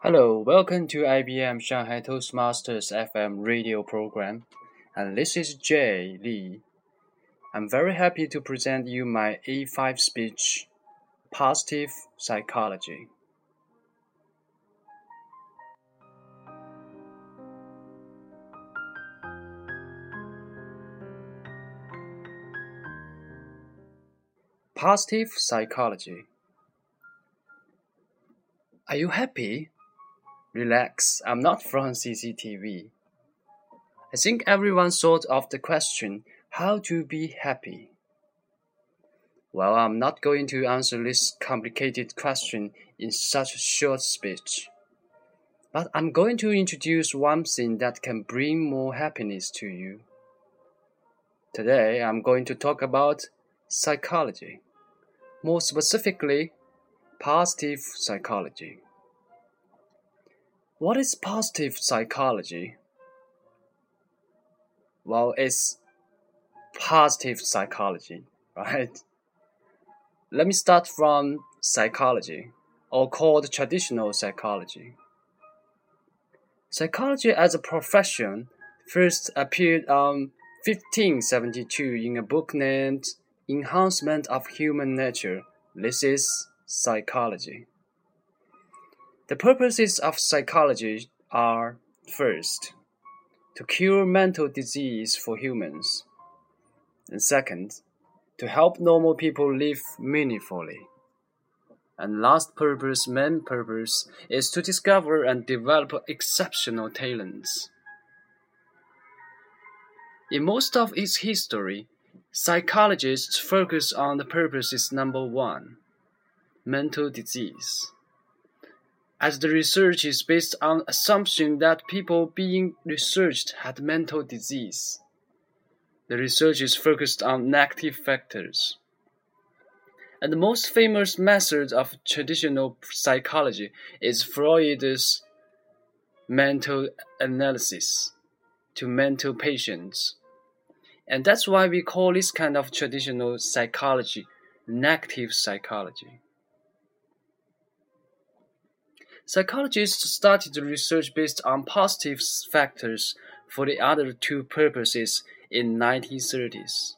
Hello, welcome to IBM Shanghai Toastmasters FM radio program, and this is Jay Lee. I'm very happy to present you my A5 speech, Positive Psychology. Positive Psychology. Are you happy? Relax, I'm not from CCTV. I think everyone thought of the question how to be happy. Well, I'm not going to answer this complicated question in such a short speech. But I'm going to introduce one thing that can bring more happiness to you. Today, I'm going to talk about psychology. More specifically, positive psychology. What is positive psychology? Well, it's positive psychology, right? Let me start from psychology, or called traditional psychology. Psychology as a profession first appeared on 1572 in a book named Enhancement of Human Nature. This is psychology. The purposes of psychology are first, to cure mental disease for humans, and second, to help normal people live meaningfully. And last purpose, main purpose, is to discover and develop exceptional talents. In most of its history, psychologists focus on the purposes number one mental disease as the research is based on assumption that people being researched had mental disease. The research is focused on negative factors. And the most famous method of traditional psychology is Freud's mental analysis to mental patients. And that's why we call this kind of traditional psychology negative psychology. Psychologists started research based on positive factors for the other two purposes in 1930s.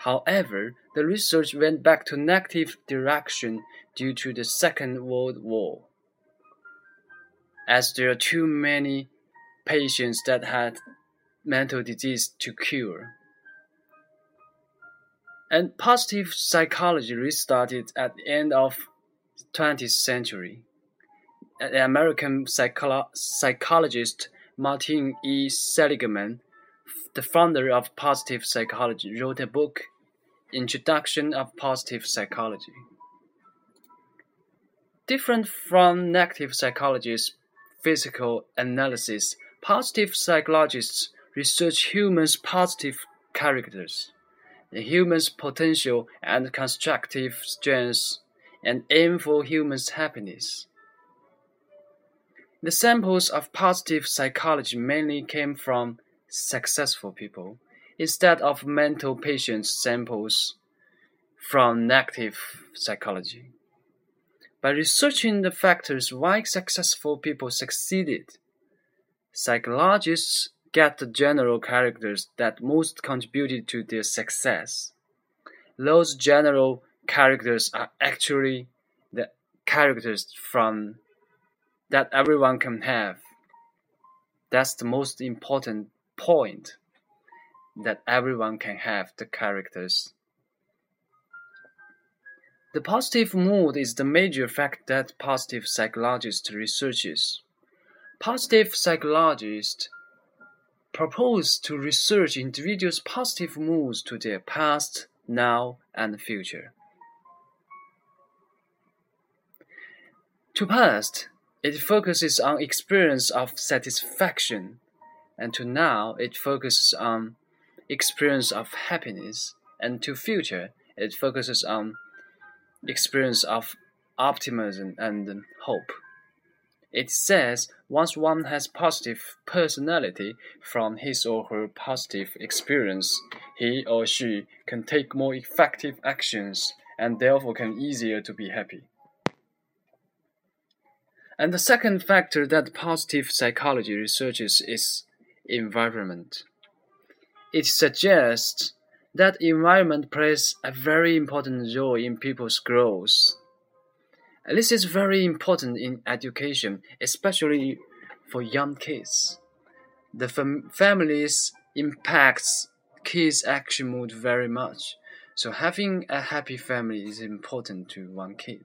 However, the research went back to negative direction due to the Second World War. As there are too many patients that had mental disease to cure. And positive psychology restarted at the end of 20th century the American psycholo psychologist Martin E. Seligman, the founder of positive psychology, wrote a book, Introduction of Positive Psychology. Different from negative psychology's physical analysis, positive psychologists research humans' positive characters, the human's potential and constructive strengths, and aim for humans' happiness. The samples of positive psychology mainly came from successful people, instead of mental patients samples from negative psychology. By researching the factors why successful people succeeded, psychologists get the general characters that most contributed to their success. Those general characters are actually the characters from that everyone can have. That's the most important point that everyone can have the characters. The positive mood is the major fact that positive psychologist researches. Positive psychologists propose to research individuals' positive moods to their past, now, and future. To past, it focuses on experience of satisfaction, and to now it focuses on experience of happiness, and to future it focuses on experience of optimism and hope. It says once one has positive personality from his or her positive experience, he or she can take more effective actions and therefore can easier to be happy. And the second factor that positive psychology researches is environment. It suggests that environment plays a very important role in people's growth. This is very important in education, especially for young kids. The fam- family's impacts kids' action mood very much. So having a happy family is important to one kid.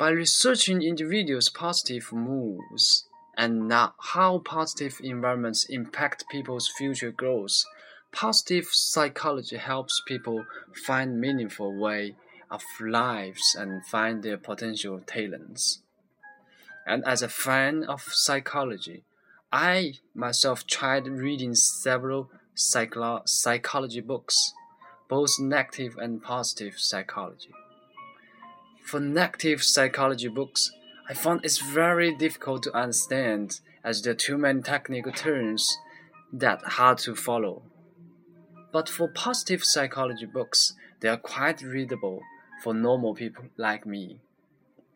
By researching individuals' positive moves and how positive environments impact people's future growth, positive psychology helps people find meaningful way of lives and find their potential talents. And as a fan of psychology, I myself tried reading several psycholo psychology books, both negative and positive psychology. For negative psychology books, I found it's very difficult to understand as there are too many technical terms that hard to follow. But for positive psychology books, they are quite readable for normal people like me.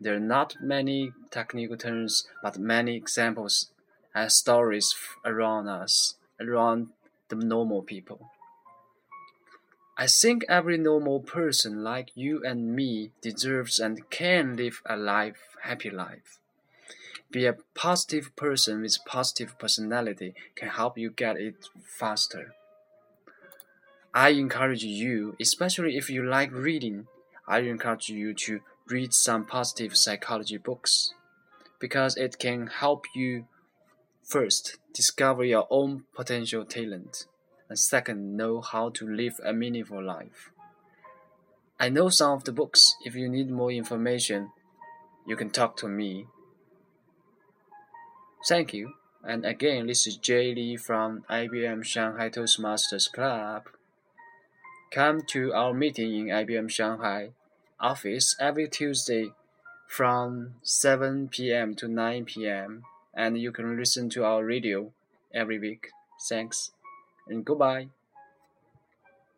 There are not many technical terms, but many examples and stories around us, around the normal people. I think every normal person like you and me deserves and can live a life, happy life. Be a positive person with positive personality can help you get it faster. I encourage you, especially if you like reading, I encourage you to read some positive psychology books because it can help you First, discover your own potential talent, and second, know how to live a meaningful life. I know some of the books. If you need more information, you can talk to me. Thank you. And again, this is Jay Lee from IBM Shanghai Toastmasters Club. Come to our meeting in IBM Shanghai office every Tuesday from 7 p.m. to 9 p.m and you can listen to our radio every week. Thanks and goodbye.